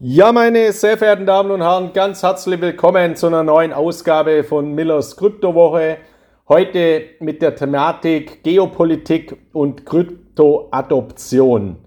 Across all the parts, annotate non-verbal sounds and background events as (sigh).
Ja, meine sehr verehrten Damen und Herren, ganz herzlich willkommen zu einer neuen Ausgabe von Millers Kryptowoche. Heute mit der Thematik Geopolitik und Kryptoadoption.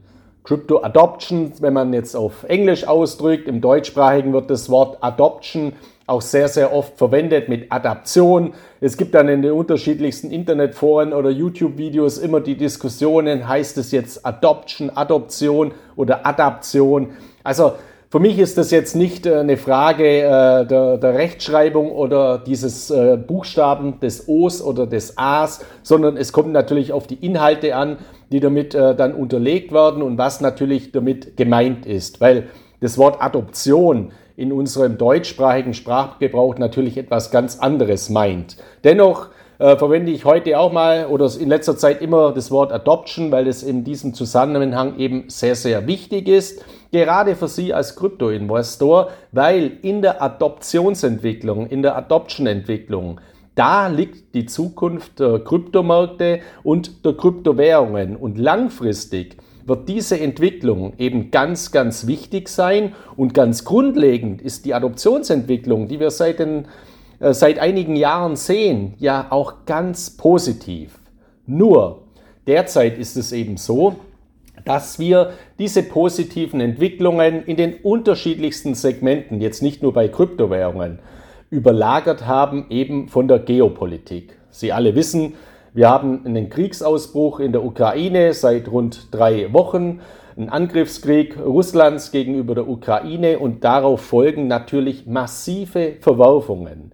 Crypto Adoption, wenn man jetzt auf Englisch ausdrückt, im deutschsprachigen wird das Wort Adoption auch sehr, sehr oft verwendet mit Adaption. Es gibt dann in den unterschiedlichsten Internetforen oder YouTube-Videos immer die Diskussionen, heißt es jetzt Adoption, Adoption oder Adaption. Also für mich ist das jetzt nicht äh, eine Frage äh, der, der, Rechtschreibung oder dieses äh, Buchstaben des O's oder des A's, sondern es kommt natürlich auf die Inhalte an, die damit dann unterlegt werden und was natürlich damit gemeint ist. Weil das Wort Adoption in unserem deutschsprachigen Sprachgebrauch natürlich etwas ganz anderes meint. Dennoch äh, verwende ich heute auch mal oder in letzter Zeit immer das Wort Adoption, weil es in diesem Zusammenhang eben sehr, sehr wichtig ist. Gerade für Sie als Krypto-Investor, weil in der Adoptionsentwicklung, in der Adoption-Entwicklung, da liegt die Zukunft der Kryptomärkte und der Kryptowährungen. Und langfristig wird diese Entwicklung eben ganz, ganz wichtig sein. Und ganz grundlegend ist die Adoptionsentwicklung, die wir seit den seit einigen Jahren sehen, ja auch ganz positiv. Nur derzeit ist es eben so, dass wir diese positiven Entwicklungen in den unterschiedlichsten Segmenten, jetzt nicht nur bei Kryptowährungen, überlagert haben eben von der Geopolitik. Sie alle wissen, wir haben einen Kriegsausbruch in der Ukraine seit rund drei Wochen, einen Angriffskrieg Russlands gegenüber der Ukraine und darauf folgen natürlich massive Verwerfungen.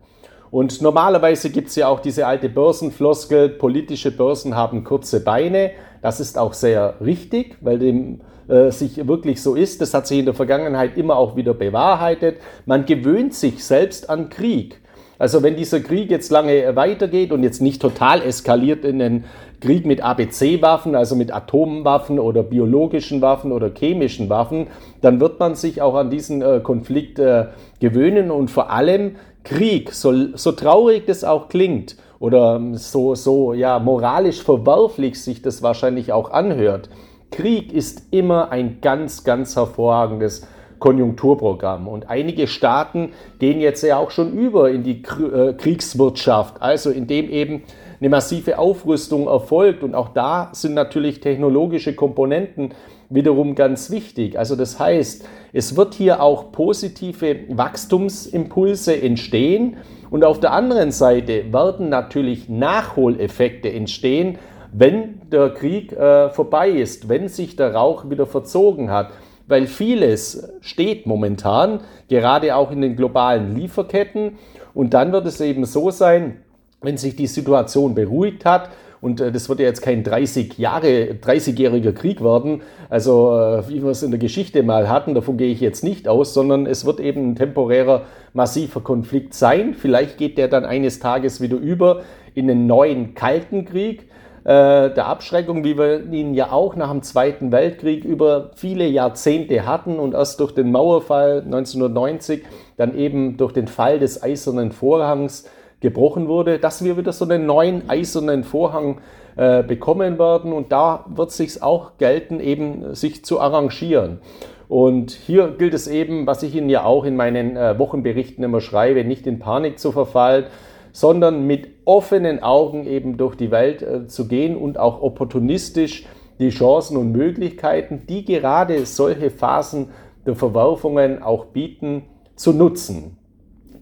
Und normalerweise gibt es ja auch diese alte Börsenfloskel, politische Börsen haben kurze Beine. Das ist auch sehr richtig, weil dem äh, sich wirklich so ist. Das hat sich in der Vergangenheit immer auch wieder bewahrheitet. Man gewöhnt sich selbst an Krieg. Also wenn dieser Krieg jetzt lange weitergeht und jetzt nicht total eskaliert in den Krieg mit ABC-Waffen, also mit Atomwaffen oder biologischen Waffen oder chemischen Waffen, dann wird man sich auch an diesen äh, Konflikt äh, gewöhnen und vor allem Krieg, so, so traurig das auch klingt oder so, so ja, moralisch verwerflich sich das wahrscheinlich auch anhört, Krieg ist immer ein ganz, ganz hervorragendes Konjunkturprogramm. Und einige Staaten gehen jetzt ja auch schon über in die äh, Kriegswirtschaft, also indem eben eine massive Aufrüstung erfolgt. Und auch da sind natürlich technologische Komponenten wiederum ganz wichtig. Also das heißt, es wird hier auch positive Wachstumsimpulse entstehen und auf der anderen Seite werden natürlich Nachholeffekte entstehen, wenn der Krieg äh, vorbei ist, wenn sich der Rauch wieder verzogen hat. Weil vieles steht momentan, gerade auch in den globalen Lieferketten. Und dann wird es eben so sein, wenn sich die Situation beruhigt hat, und äh, das wird ja jetzt kein 30 Jahre, 30-jähriger Krieg werden, also äh, wie wir es in der Geschichte mal hatten, davon gehe ich jetzt nicht aus, sondern es wird eben ein temporärer, massiver Konflikt sein. Vielleicht geht der dann eines Tages wieder über in einen neuen Kalten Krieg äh, der Abschreckung, wie wir ihn ja auch nach dem Zweiten Weltkrieg über viele Jahrzehnte hatten und erst durch den Mauerfall 1990, dann eben durch den Fall des Eisernen Vorhangs gebrochen wurde, dass wir wieder so einen neuen eisernen Vorhang äh, bekommen werden. Und da wird es sich auch gelten, eben sich zu arrangieren. Und hier gilt es eben, was ich Ihnen ja auch in meinen äh, Wochenberichten immer schreibe, nicht in Panik zu verfallen, sondern mit offenen Augen eben durch die Welt äh, zu gehen und auch opportunistisch die Chancen und Möglichkeiten, die gerade solche Phasen der Verwerfungen auch bieten, zu nutzen.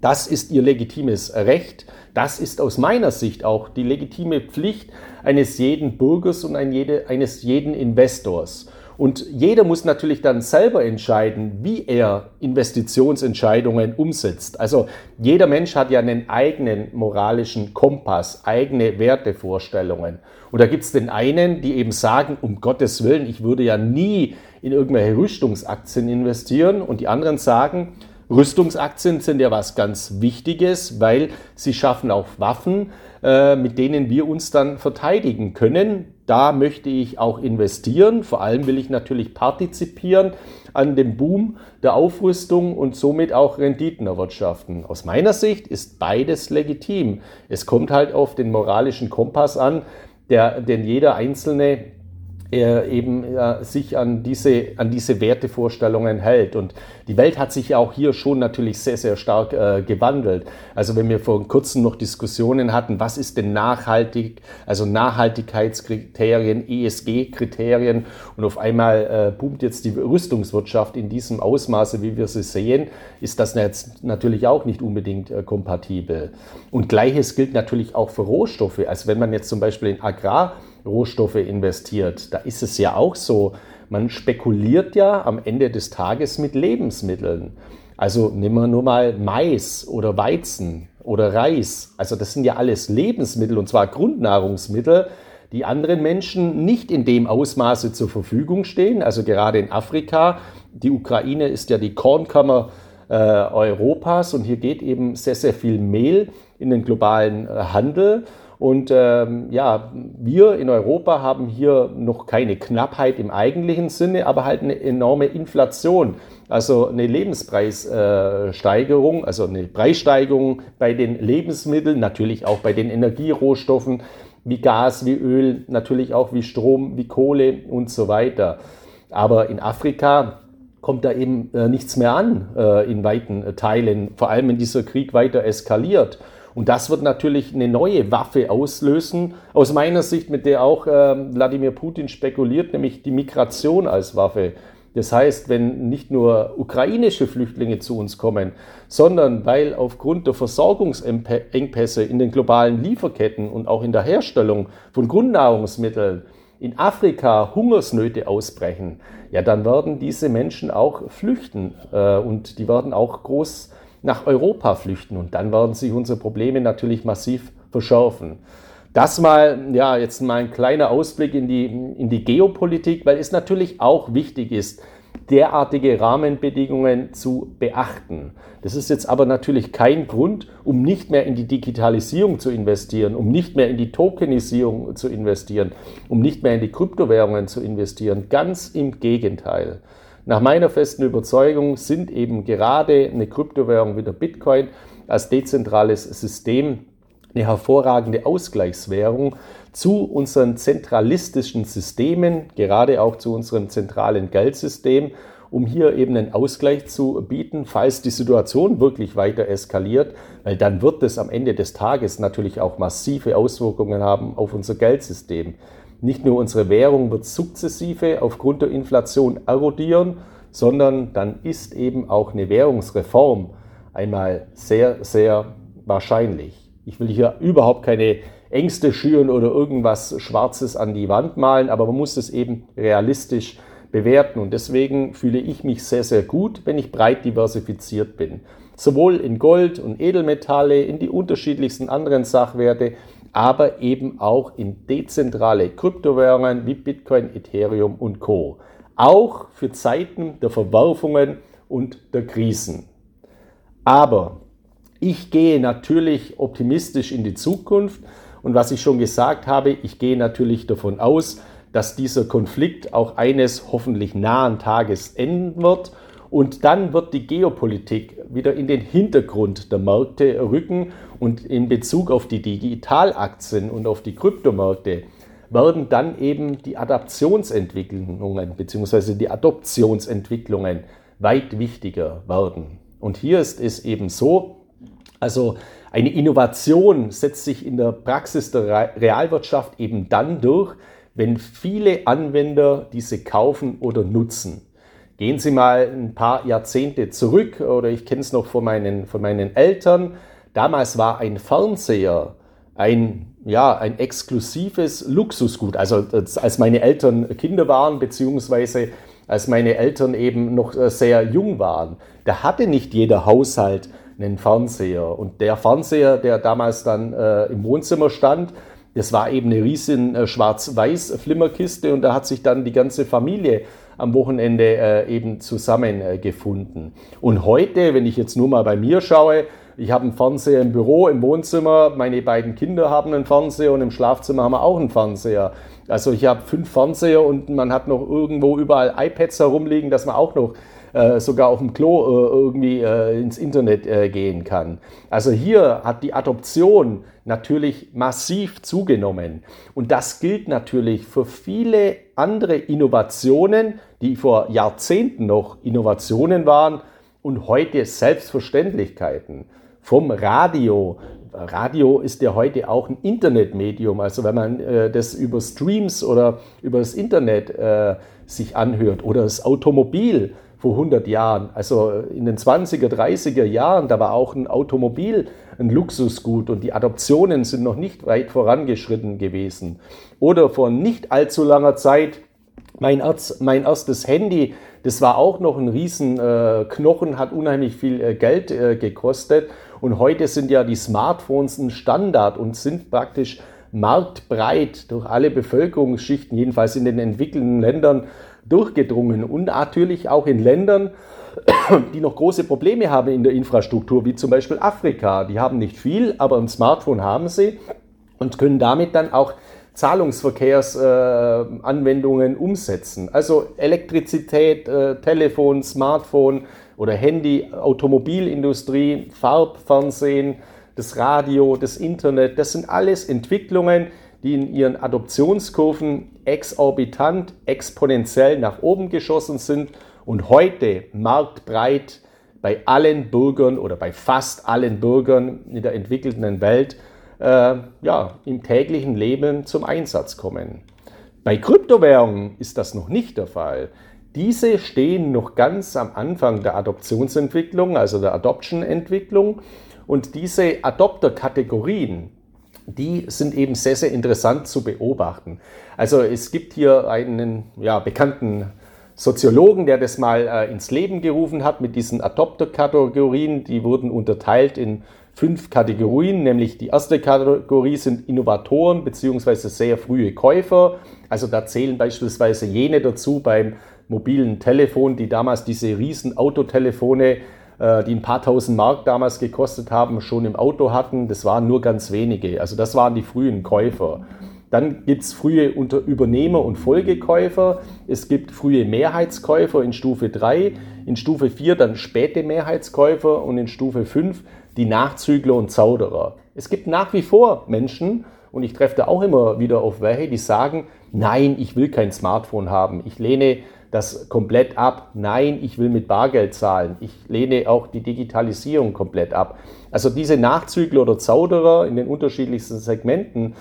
Das ist ihr legitimes Recht. Das ist aus meiner Sicht auch die legitime Pflicht eines jeden Bürgers und eines jeden Investors. Und jeder muss natürlich dann selber entscheiden, wie er Investitionsentscheidungen umsetzt. Also jeder Mensch hat ja einen eigenen moralischen Kompass, eigene Wertevorstellungen. Und da gibt es den einen, die eben sagen, um Gottes Willen, ich würde ja nie in irgendwelche Rüstungsaktien investieren. Und die anderen sagen, Rüstungsaktien sind ja was ganz Wichtiges, weil sie schaffen auch Waffen, äh, mit denen wir uns dann verteidigen können. Da möchte ich auch investieren. Vor allem will ich natürlich partizipieren an dem Boom der Aufrüstung und somit auch Renditen erwirtschaften. Aus meiner Sicht ist beides legitim. Es kommt halt auf den moralischen Kompass an, der, den jeder Einzelne er eben äh, sich an diese, an diese Wertevorstellungen hält. Und die Welt hat sich ja auch hier schon natürlich sehr, sehr stark äh, gewandelt. Also wenn wir vor kurzem noch Diskussionen hatten, was ist denn nachhaltig, also Nachhaltigkeitskriterien, ESG-Kriterien und auf einmal äh, boomt jetzt die Rüstungswirtschaft in diesem Ausmaße, wie wir sie sehen, ist das jetzt natürlich auch nicht unbedingt äh, kompatibel. Und gleiches gilt natürlich auch für Rohstoffe. Also wenn man jetzt zum Beispiel in Agrar Rohstoffe investiert. Da ist es ja auch so, man spekuliert ja am Ende des Tages mit Lebensmitteln. Also nehmen wir nur mal Mais oder Weizen oder Reis. Also das sind ja alles Lebensmittel und zwar Grundnahrungsmittel, die anderen Menschen nicht in dem Ausmaße zur Verfügung stehen. Also gerade in Afrika. Die Ukraine ist ja die Kornkammer äh, Europas und hier geht eben sehr, sehr viel Mehl in den globalen äh, Handel. Und ähm, ja, wir in Europa haben hier noch keine Knappheit im eigentlichen Sinne, aber halt eine enorme Inflation, also eine Lebenspreissteigerung, also eine Preissteigerung bei den Lebensmitteln, natürlich auch bei den Energierohstoffen wie Gas, wie Öl, natürlich auch wie Strom, wie Kohle und so weiter. Aber in Afrika kommt da eben äh, nichts mehr an äh, in weiten Teilen, vor allem wenn dieser Krieg weiter eskaliert. Und das wird natürlich eine neue Waffe auslösen, aus meiner Sicht, mit der auch äh, Wladimir Putin spekuliert, nämlich die Migration als Waffe. Das heißt, wenn nicht nur ukrainische Flüchtlinge zu uns kommen, sondern weil aufgrund der Versorgungsengpässe in den globalen Lieferketten und auch in der Herstellung von Grundnahrungsmitteln in Afrika Hungersnöte ausbrechen, ja, dann werden diese Menschen auch flüchten äh, und die werden auch groß nach Europa flüchten und dann werden sich unsere Probleme natürlich massiv verschärfen. Das mal, ja, jetzt mal ein kleiner Ausblick in die, in die Geopolitik, weil es natürlich auch wichtig ist, derartige Rahmenbedingungen zu beachten. Das ist jetzt aber natürlich kein Grund, um nicht mehr in die Digitalisierung zu investieren, um nicht mehr in die Tokenisierung zu investieren, um nicht mehr in die Kryptowährungen zu investieren. Ganz im Gegenteil. Nach meiner festen Überzeugung sind eben gerade eine Kryptowährung wie der Bitcoin als dezentrales System eine hervorragende Ausgleichswährung zu unseren zentralistischen Systemen, gerade auch zu unserem zentralen Geldsystem, um hier eben einen Ausgleich zu bieten, falls die Situation wirklich weiter eskaliert, weil dann wird es am Ende des Tages natürlich auch massive Auswirkungen haben auf unser Geldsystem. Nicht nur unsere Währung wird sukzessive aufgrund der Inflation erodieren, sondern dann ist eben auch eine Währungsreform einmal sehr, sehr wahrscheinlich. Ich will hier überhaupt keine Ängste schüren oder irgendwas Schwarzes an die Wand malen, aber man muss es eben realistisch bewerten. Und deswegen fühle ich mich sehr, sehr gut, wenn ich breit diversifiziert bin. Sowohl in Gold und Edelmetalle, in die unterschiedlichsten anderen Sachwerte, aber eben auch in dezentrale Kryptowährungen wie Bitcoin, Ethereum und Co. Auch für Zeiten der Verwerfungen und der Krisen. Aber ich gehe natürlich optimistisch in die Zukunft und was ich schon gesagt habe, ich gehe natürlich davon aus, dass dieser Konflikt auch eines hoffentlich nahen Tages enden wird und dann wird die Geopolitik wieder in den Hintergrund der Märkte rücken und in Bezug auf die Digitalaktien und auf die Kryptomärkte werden dann eben die Adaptionsentwicklungen bzw. die Adoptionsentwicklungen weit wichtiger werden. Und hier ist es eben so, also eine Innovation setzt sich in der Praxis der Realwirtschaft eben dann durch, wenn viele Anwender diese kaufen oder nutzen. Gehen Sie mal ein paar Jahrzehnte zurück oder ich kenne es noch von meinen, von meinen Eltern. Damals war ein Fernseher ein, ja, ein exklusives Luxusgut. Also als meine Eltern Kinder waren, beziehungsweise als meine Eltern eben noch äh, sehr jung waren, da hatte nicht jeder Haushalt einen Fernseher. Und der Fernseher, der damals dann äh, im Wohnzimmer stand, das war eben eine riesen äh, schwarz-weiß Flimmerkiste und da hat sich dann die ganze Familie am Wochenende äh, eben zusammengefunden. Und heute, wenn ich jetzt nur mal bei mir schaue, ich habe einen Fernseher im Büro, im Wohnzimmer, meine beiden Kinder haben einen Fernseher und im Schlafzimmer haben wir auch einen Fernseher. Also ich habe fünf Fernseher und man hat noch irgendwo überall iPads herumliegen, dass man auch noch äh, sogar auf dem Klo äh, irgendwie äh, ins Internet gehen kann. Also hier hat die Adoption natürlich massiv zugenommen. Und das gilt natürlich für viele andere Innovationen, die vor Jahrzehnten noch Innovationen waren und heute Selbstverständlichkeiten. Vom Radio. Radio ist ja heute auch ein Internetmedium. Also wenn man äh, das über Streams oder über das Internet äh, sich anhört oder das Automobil vor 100 Jahren, also in den 20er, 30er Jahren, da war auch ein Automobil ein Luxusgut und die Adoptionen sind noch nicht weit vorangeschritten gewesen. Oder vor nicht allzu langer Zeit mein, Arzt, mein erstes Handy, das war auch noch ein Riesenknochen, äh, hat unheimlich viel äh, Geld äh, gekostet. Und heute sind ja die Smartphones ein Standard und sind praktisch marktbreit durch alle Bevölkerungsschichten, jedenfalls in den entwickelten Ländern, durchgedrungen. Und natürlich auch in Ländern, (coughs) die noch große Probleme haben in der Infrastruktur, wie zum Beispiel Afrika. Die haben nicht viel, aber ein Smartphone haben sie und können damit dann auch Zahlungsverkehrsanwendungen äh, umsetzen. Also Elektrizität, äh, Telefon, Smartphone oder Handy, Automobilindustrie, Farbfernsehen, das Radio, das Internet, das sind alles Entwicklungen, die in ihren Adoptionskurven exorbitant, exponentiell nach oben geschossen sind und heute marktbreit bei allen Bürgern oder bei fast allen Bürgern in der entwickelten Welt äh, ja, im täglichen Leben zum Einsatz kommen. Bei Kryptowährungen ist das noch nicht der Fall. Diese stehen noch ganz am Anfang der Adoptionsentwicklung, also der Adoption-Entwicklung. Und diese Adopter-Kategorien, die sind eben sehr, sehr interessant zu beobachten. Also es gibt hier einen ja, bekannten Soziologen, der das mal äh, ins Leben gerufen hat mit diesen Adopter-Kategorien. Die wurden unterteilt in fünf Kategorien, nämlich die erste Kategorie sind Innovatoren bzw. sehr frühe Käufer. Also da zählen beispielsweise jene dazu beim mobilen Telefon, die damals diese riesen Autotelefone, äh, die ein paar tausend Mark damals gekostet haben, schon im Auto hatten. Das waren nur ganz wenige. Also das waren die frühen Käufer. Dann gibt es frühe Übernehmer und Folgekäufer. Es gibt frühe Mehrheitskäufer in Stufe 3. In Stufe 4 dann späte Mehrheitskäufer und in Stufe 5 die Nachzügler und Zauderer. Es gibt nach wie vor Menschen, und ich treffe da auch immer wieder auf welche, die sagen, nein, ich will kein Smartphone haben. Ich lehne das komplett ab. Nein, ich will mit Bargeld zahlen. Ich lehne auch die Digitalisierung komplett ab. Also diese Nachzügler oder Zauderer in den unterschiedlichsten Segmenten,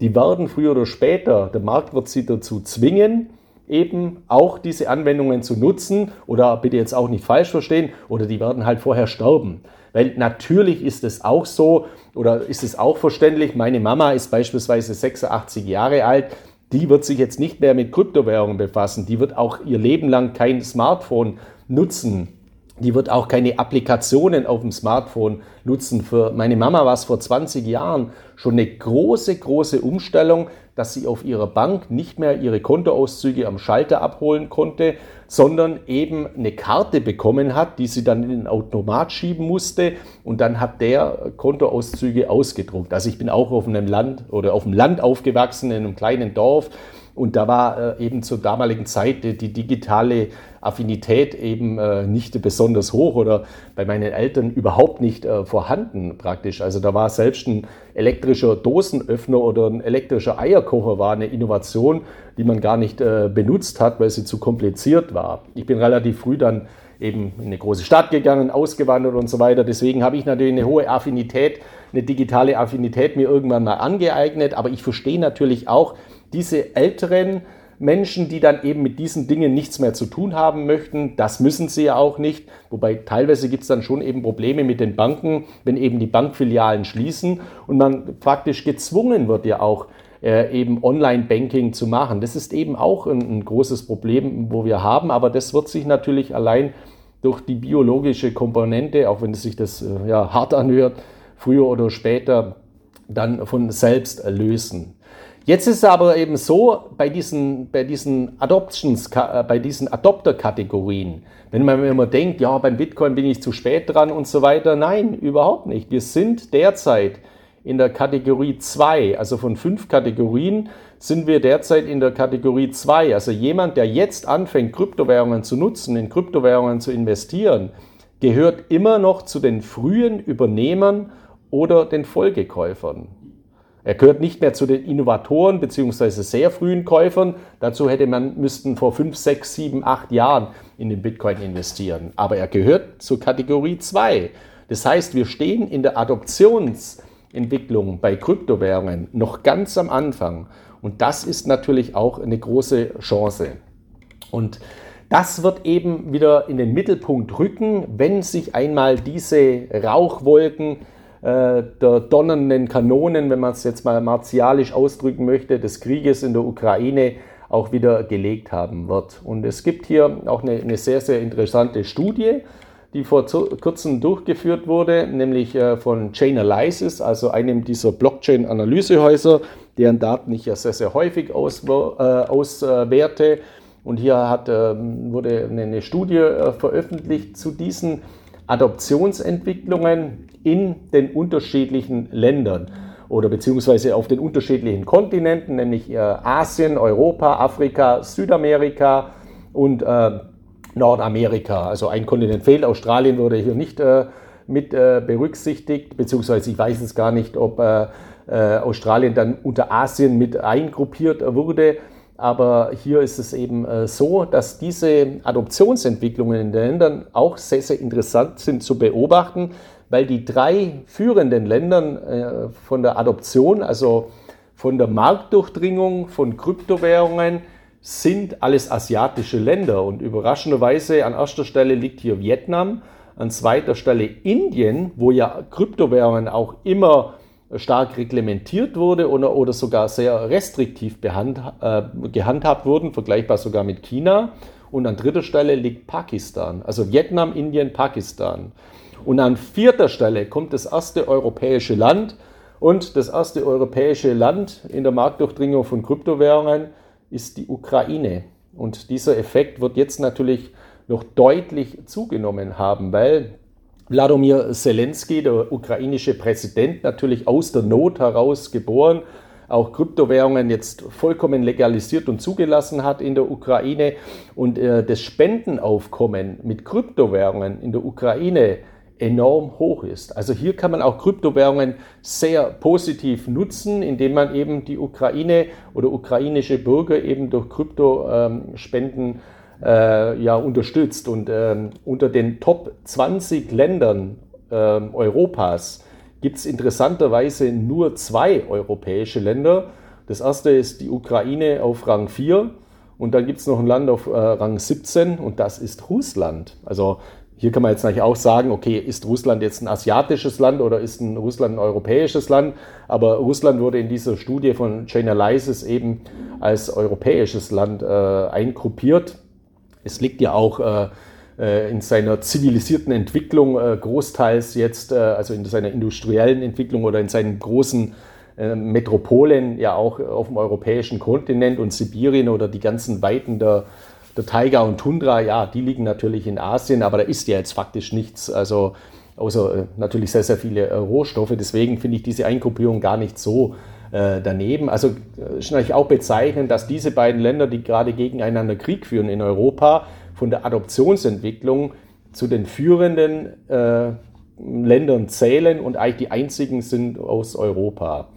die werden früher oder später, der Markt wird sie dazu zwingen, eben auch diese Anwendungen zu nutzen oder bitte jetzt auch nicht falsch verstehen, oder die werden halt vorher sterben. Weil natürlich ist es auch so oder ist es auch verständlich, meine Mama ist beispielsweise 86 Jahre alt, die wird sich jetzt nicht mehr mit Kryptowährungen befassen, die wird auch ihr Leben lang kein Smartphone nutzen. Die wird auch keine Applikationen auf dem Smartphone nutzen. Für meine Mama war es vor 20 Jahren schon eine große, große Umstellung, dass sie auf ihrer Bank nicht mehr ihre Kontoauszüge am Schalter abholen konnte, sondern eben eine Karte bekommen hat, die sie dann in den Automat schieben musste und dann hat der Kontoauszüge ausgedruckt. Also ich bin auch auf einem Land oder auf dem Land aufgewachsen, in einem kleinen Dorf und da war äh, eben zur damaligen Zeit die, digitale Affinität eben äh, nicht besonders hoch oder bei meinen Eltern überhaupt nicht äh, vorhanden praktisch. Also da war selbst ein elektrischer Dosenöffner oder ein elektrischer Eierkocher war eine Innovation, die man gar nicht benutzt hat, weil sie zu kompliziert war. Ich bin relativ früh dann eben in eine große Stadt gegangen, ausgewandert und so weiter. Deswegen habe ich natürlich eine hohe Affinität, eine digitale Affinität mir irgendwann mal angeeignet. Aber ich verstehe natürlich auch, diese älteren Menschen, die dann eben mit diesen Dingen nichts mehr zu tun haben möchten. Das müssen sie ja auch nicht. Wobei teilweise gibt es dann schon eben Probleme mit den Banken, wenn eben die Bankfilialen schließen und man praktisch gezwungen wird ja auch äh, eben Online-Banking zu machen. Das ist eben auch ein, ein großes Problem, wo wir haben, aber das wird sich natürlich allein durch die biologische Komponente, auch wenn es sich das äh, ja, hart anhört, früher oder später dann von selbst lösen. Jetzt ist es aber eben so, bei diesen, bei diesen Adoptions, äh, bei diesen Adopter-Kategorien, wenn man immer denkt, ja, beim Bitcoin bin ich zu spät dran und so weiter. Nein, überhaupt nicht. Wir sind derzeit in der Kategorie 2, also von fünf Kategorien sind wir derzeit in der Kategorie 2. Also jemand, der jetzt anfängt, Kryptowährungen zu nutzen, in Kryptowährungen zu investieren, gehört immer noch zu den frühen Übernehmern oder den Folgekäufern. Er gehört nicht mehr zu den Innovatoren bzw. sehr frühen Käufern. Dazu hätte man müssten vor 5, 6, 7, 8 Jahren in den Bitcoin investieren. Aber er gehört zur Kategorie 2. Das heißt, wir stehen in der Adoptionsentwicklung bei Kryptowährungen noch ganz am Anfang. Und das ist natürlich auch eine große Chance. Und das wird eben wieder in den Mittelpunkt rücken, wenn sich einmal diese Rauchwolken äh, der donnernden Kanonen, wenn man es jetzt mal martialisch ausdrücken möchte, des Krieges in der Ukraine auch wieder gelegt haben wird. Und es gibt hier auch eine, eine sehr, sehr interessante Studie, die vor kurzem durchgeführt wurde, nämlich äh, von Chainalysis, also einem dieser Blockchain-Analysehäuser, deren Daten ich ja sehr, sehr häufig äh, auswerte. Und hier hat, ähm, wurde eine Studie äh, veröffentlicht zu diesen Adoptionsentwicklungen in den unterschiedlichen Ländern oder beziehungsweise auf den unterschiedlichen Kontinenten, nämlich Asien, Europa, Afrika, Südamerika und Nordamerika. Also ein Kontinent fehlt. Australien wurde hier nicht äh, mit äh, berücksichtigt, beziehungsweise ich weiß es gar nicht, ob äh, äh, Australien dann unter Asien mit eingruppiert wurde. Aber hier ist es eben äh, so, dass diese Adoptionsentwicklungen in den Ländern auch sehr, sehr interessant sind zu beobachten, weil die drei führenden Ländern äh, von der Adoption, also von der Marktdurchdringung von Kryptowährungen, sind alles asiatische Länder und überraschenderweise an erster Stelle liegt hier Vietnam, an zweiter Stelle Indien, wo ja Kryptowährungen auch immer stark reglementiert wurde oder, oder sogar sehr restriktiv behand, äh, gehandhabt wurden, vergleichbar sogar mit China. Und an dritter Stelle liegt Pakistan, also Vietnam, Indien, Pakistan. Und an vierter Stelle kommt das erste europäische Land und das erste europäische Land in der Marktdurchdringung von Kryptowährungen ist die Ukraine. Und dieser Effekt wird jetzt natürlich noch deutlich zugenommen haben, weil Wladimir Zelensky, der ukrainische Präsident, natürlich aus der Not heraus geboren, auch Kryptowährungen jetzt vollkommen legalisiert und zugelassen hat in der Ukraine und äh, das Spendenaufkommen mit Kryptowährungen in der Ukraine enorm hoch ist. Also hier kann man auch Kryptowährungen sehr positiv nutzen, indem man eben die Ukraine oder ukrainische Bürger eben durch Kryptospenden äh, ja, unterstützt. Und ähm, unter den Top 20 Ländern äh, Europas gibt es interessanterweise nur zwei europäische Länder. Das erste ist die Ukraine auf Rang 4 und dann gibt es noch ein Land auf äh, Rang 17 und das ist Russland. Also hier kann man jetzt natürlich auch sagen, okay, ist Russland jetzt ein asiatisches Land oder ist ein Russland ein europäisches Land? Aber Russland wurde in dieser Studie von Chainalysis eben als europäisches Land äh, eingruppiert. Es liegt ja auch äh, äh in seiner zivilisierten Entwicklung äh, großteils jetzt, äh, also in seiner industriellen Entwicklung oder in seinen großen äh, Metropolen ja auch auf dem europäischen Kontinent und Sibirien oder die ganzen Weiten der der Taiga und Tundra, ja, die liegen natürlich in Asien, aber da ist ja jetzt faktisch nichts, also außer äh, natürlich sehr, sehr viele äh, Rohstoffe. Deswegen finde ich diese Eingruppierung gar nicht so äh, daneben. Also äh, ist natürlich auch bezeichnend, dass diese beiden Länder, die gerade gegeneinander Krieg führen in Europa, von der Adoptionsentwicklung zu den führenden äh, Ländern zählen und eigentlich die einzigen sind aus Europa.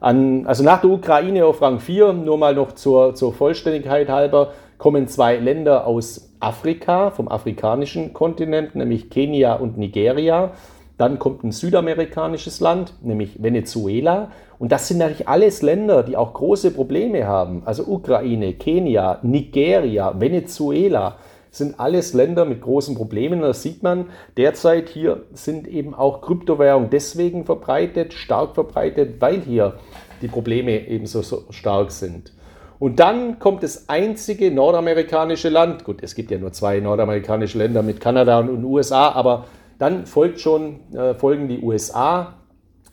An, also nach der Ukraine auf Rang 4, nur mal noch zur, zur Vollständigkeit halber, kommen zwei Länder aus Afrika, vom afrikanischen Kontinent, nämlich Kenia und Nigeria. Dann kommt ein südamerikanisches Land, nämlich Venezuela. Und das sind natürlich alles Länder, die auch große Probleme haben. Also Ukraine, Kenia, Nigeria, Venezuela sind alles Länder mit großen Problemen. Das sieht man derzeit hier sind eben auch Kryptowährungen deswegen verbreitet, stark verbreitet, weil hier die Probleme ebenso so stark sind. Und dann kommt das einzige nordamerikanische Land, gut, es gibt ja nur zwei nordamerikanische Länder mit Kanada und den USA, aber dann folgt schon, äh, folgen die USA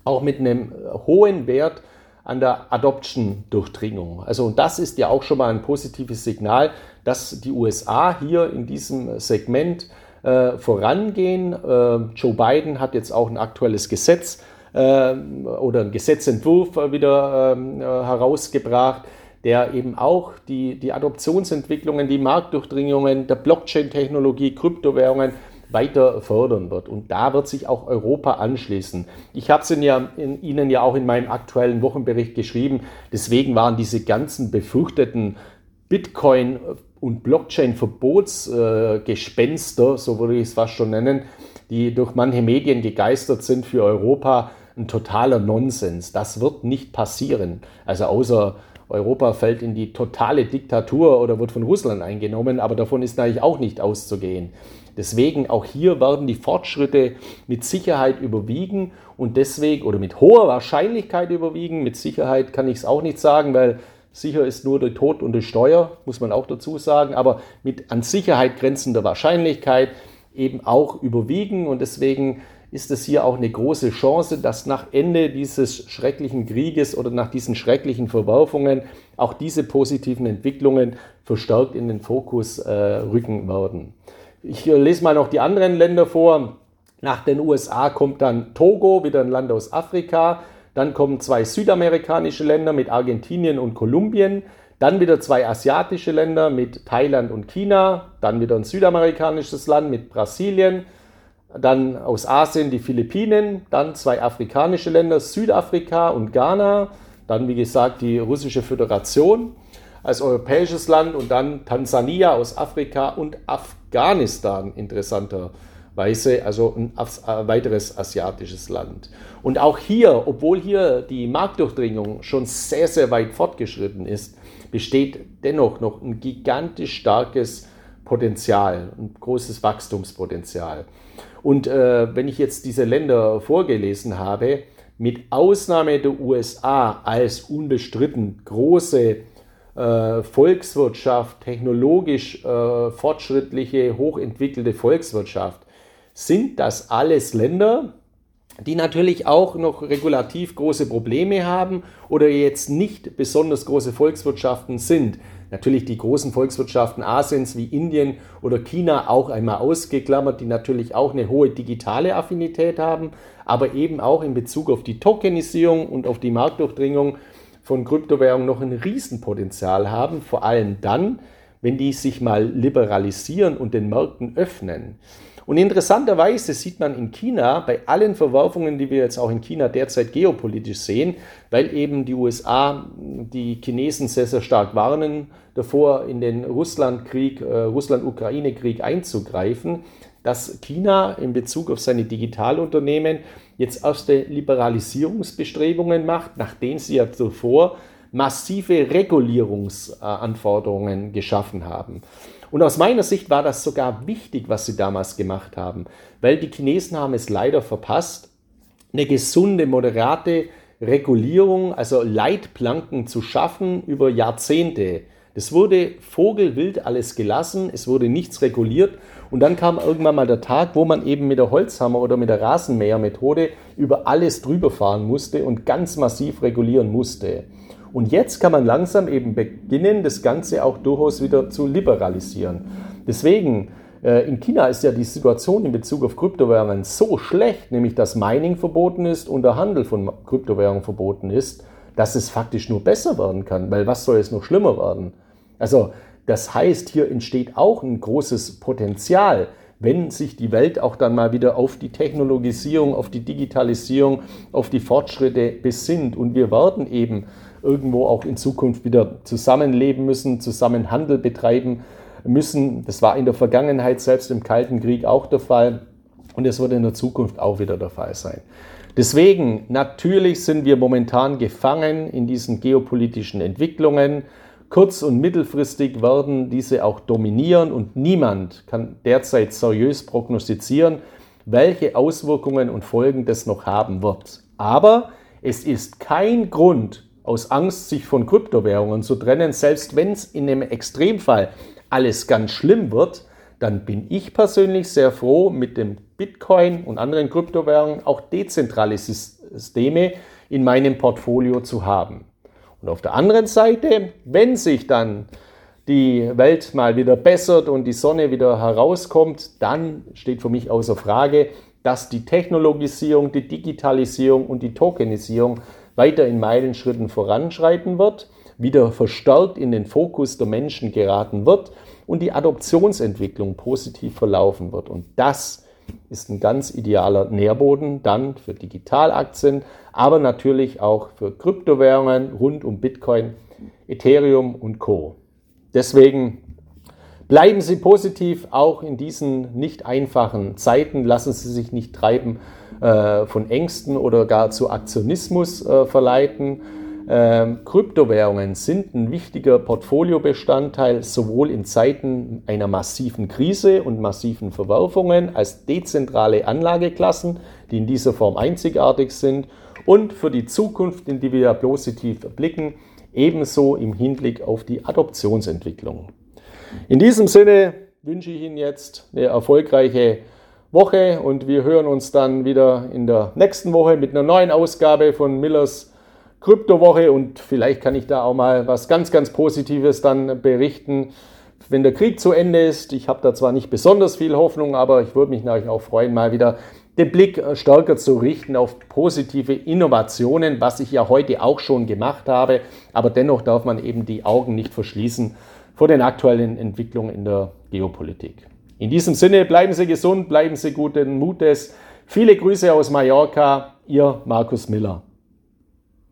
auch mit einem hohen Wert an der Adoption-Durchdringung. Also und das ist ja auch schon mal ein positives Signal, dass die USA hier in diesem Segment äh, vorangehen. Äh, Joe Biden hat jetzt auch ein aktuelles Gesetz äh, oder einen Gesetzentwurf wieder ähm, äh, herausgebracht, der eben auch die, die Adoptionsentwicklungen, die Marktdurchdringungen der Blockchain-Technologie, Kryptowährungen weiter fördern wird. Und da wird sich auch Europa anschließen. Ich habe es Ihnen ja, in, Ihnen ja auch in meinem aktuellen Wochenbericht geschrieben. Deswegen waren diese ganzen befürchteten Bitcoin- und Blockchain-Verbotsgespenster, äh, so würde ich es fast schon nennen, die durch manche Medien gegeistert sind für Europa, ein totaler Nonsens. Das wird nicht passieren. Also außer Europa fällt in die totale Diktatur oder wird von Russland eingenommen, aber davon ist natürlich auch nicht auszugehen. Deswegen auch hier werden die Fortschritte mit Sicherheit überwiegen und deswegen oder mit hoher Wahrscheinlichkeit überwiegen. Mit Sicherheit kann ich es auch nicht sagen, weil sicher ist nur der Tod und die Steuer, muss man auch dazu sagen, aber mit an Sicherheit grenzender Wahrscheinlichkeit eben auch überwiegen und deswegen ist es hier auch eine große Chance, dass nach Ende dieses schrecklichen Krieges oder nach diesen schrecklichen Verwerfungen auch diese positiven Entwicklungen verstärkt in den Fokus äh, rücken werden. Ich lese mal noch die anderen Länder vor. Nach den USA kommt dann Togo, wieder ein Land aus Afrika. Dann kommen zwei südamerikanische Länder mit Argentinien und Kolumbien. Dann wieder zwei asiatische Länder mit Thailand und China. Dann wieder ein südamerikanisches Land mit Brasilien. Dann aus Asien die Philippinen. Dann zwei afrikanische Länder, Südafrika und Ghana. Dann, wie gesagt, die Russische Föderation als europäisches Land und dann Tansania aus Afrika und Afghanistan interessanterweise, also ein äh, weiteres asiatisches Land. Und auch hier, obwohl hier die Marktdurchdringung schon sehr, sehr weit fortgeschritten ist, besteht dennoch noch ein gigantisch starkes Potenzial, ein großes Wachstumspotenzial. Und äh, wenn ich jetzt diese Länder vorgelesen habe, mit Ausnahme der USA als unbestritten große äh, Volkswirtschaft, technologisch äh, fortschrittliche, hochentwickelte Volkswirtschaft, sind das alles Länder, die natürlich auch noch regulativ große Probleme haben oder jetzt nicht besonders große Volkswirtschaften sind. Natürlich die großen Volkswirtschaften Asiens wie Indien oder China auch einmal ausgeklammert, die natürlich auch eine hohe digitale Affinität haben, aber eben auch in Bezug auf die Tokenisierung und auf die Marktdurchdringung von Kryptowährungen noch ein Riesenpotenzial haben, vor allem dann, wenn die sich mal liberalisieren und den Märkten öffnen. Und interessanterweise sieht man in China bei allen Verwerfungen, die wir jetzt auch in China derzeit geopolitisch sehen, weil eben die USA die Chinesen sehr, sehr stark warnen davor, in den Russlandkrieg, äh, Russland-Ukraine-Krieg einzugreifen, dass China in Bezug auf seine Digitalunternehmen jetzt erste Liberalisierungsbestrebungen macht, nachdem sie ja zuvor massive Regulierungsanforderungen geschaffen haben. Und aus meiner Sicht war das sogar wichtig, was sie damals gemacht haben, weil die Chinesen haben es leider verpasst, eine gesunde, moderate Regulierung, also Leitplanken zu schaffen über Jahrzehnte. Das wurde vogelwild alles gelassen, es wurde nichts reguliert und dann kam irgendwann mal der Tag, wo man eben mit der Holzhammer oder mit der Rasenmähermethode über alles drüber fahren musste und ganz massiv regulieren musste. Und jetzt kann man langsam eben beginnen, das Ganze auch durchaus wieder zu liberalisieren. Deswegen, äh, in China ist ja die Situation in Bezug auf Kryptowährungen so schlecht, nämlich dass Mining verboten ist und der Handel von Kryptowährungen verboten ist, dass es faktisch nur besser werden kann, weil was soll es noch schlimmer werden? Also das heißt, hier entsteht auch ein großes Potenzial, wenn sich die Welt auch dann mal wieder auf die Technologisierung, auf die Digitalisierung, auf die Fortschritte besinnt. Und wir werden eben irgendwo auch in Zukunft wieder zusammenleben müssen, zusammen Handel betreiben müssen. Das war in der Vergangenheit selbst im Kalten Krieg auch der Fall. Und es wird in der Zukunft auch wieder der Fall sein. Deswegen, natürlich sind wir momentan gefangen in diesen geopolitischen Entwicklungen. Kurz- und mittelfristig werden diese auch dominieren und niemand kann derzeit seriös prognostizieren, welche Auswirkungen und Folgen das noch haben wird. Aber es ist kein Grund, aus Angst, sich von Kryptowährungen zu trennen, selbst wenn es in einem Extremfall alles ganz schlimm wird, dann bin ich persönlich sehr froh, mit dem Bitcoin und anderen Kryptowährungen auch dezentrale Systeme in meinem Portfolio zu haben. Und auf der anderen Seite, wenn sich dann die Welt mal wieder bessert und die Sonne wieder herauskommt, dann steht für mich außer Frage, dass die Technologisierung, die Digitalisierung und die Tokenisierung weiter in Meilenschritten voranschreiten wird, wieder verstärkt in den Fokus der Menschen geraten wird und die Adoptionsentwicklung positiv verlaufen wird. Und das ist ein ganz idealer Nährboden dann für Digitalaktien, aber natürlich auch für Kryptowährungen rund um Bitcoin, Ethereum und Co. Deswegen bleiben Sie positiv auch in diesen nicht einfachen Zeiten. Lassen Sie sich nicht treiben äh, von Ängsten oder gar zu Aktionismus äh, verleiten. Ähm, Kryptowährungen sind ein wichtiger Portfoliobestandteil sowohl in Zeiten einer massiven Krise und massiven Verwerfungen als dezentrale Anlageklassen, die in dieser Form einzigartig sind und für die Zukunft, in die wir positiv blicken, ebenso im Hinblick auf die Adoptionsentwicklung. In diesem Sinne wünsche ich Ihnen jetzt eine erfolgreiche Woche und wir hören uns dann wieder in der nächsten Woche mit einer neuen Ausgabe von Millers Kryptowoche und vielleicht kann ich da auch mal was ganz, ganz Positives dann berichten, wenn der Krieg zu Ende ist. Ich habe da zwar nicht besonders viel Hoffnung, aber ich würde mich natürlich auch freuen, mal wieder den Blick stärker zu richten auf positive Innovationen, was ich ja heute auch schon gemacht habe. Aber dennoch darf man eben die Augen nicht verschließen vor den aktuellen Entwicklungen in der Geopolitik. In diesem Sinne bleiben Sie gesund, bleiben Sie guten Mutes. Viele Grüße aus Mallorca, Ihr Markus Miller.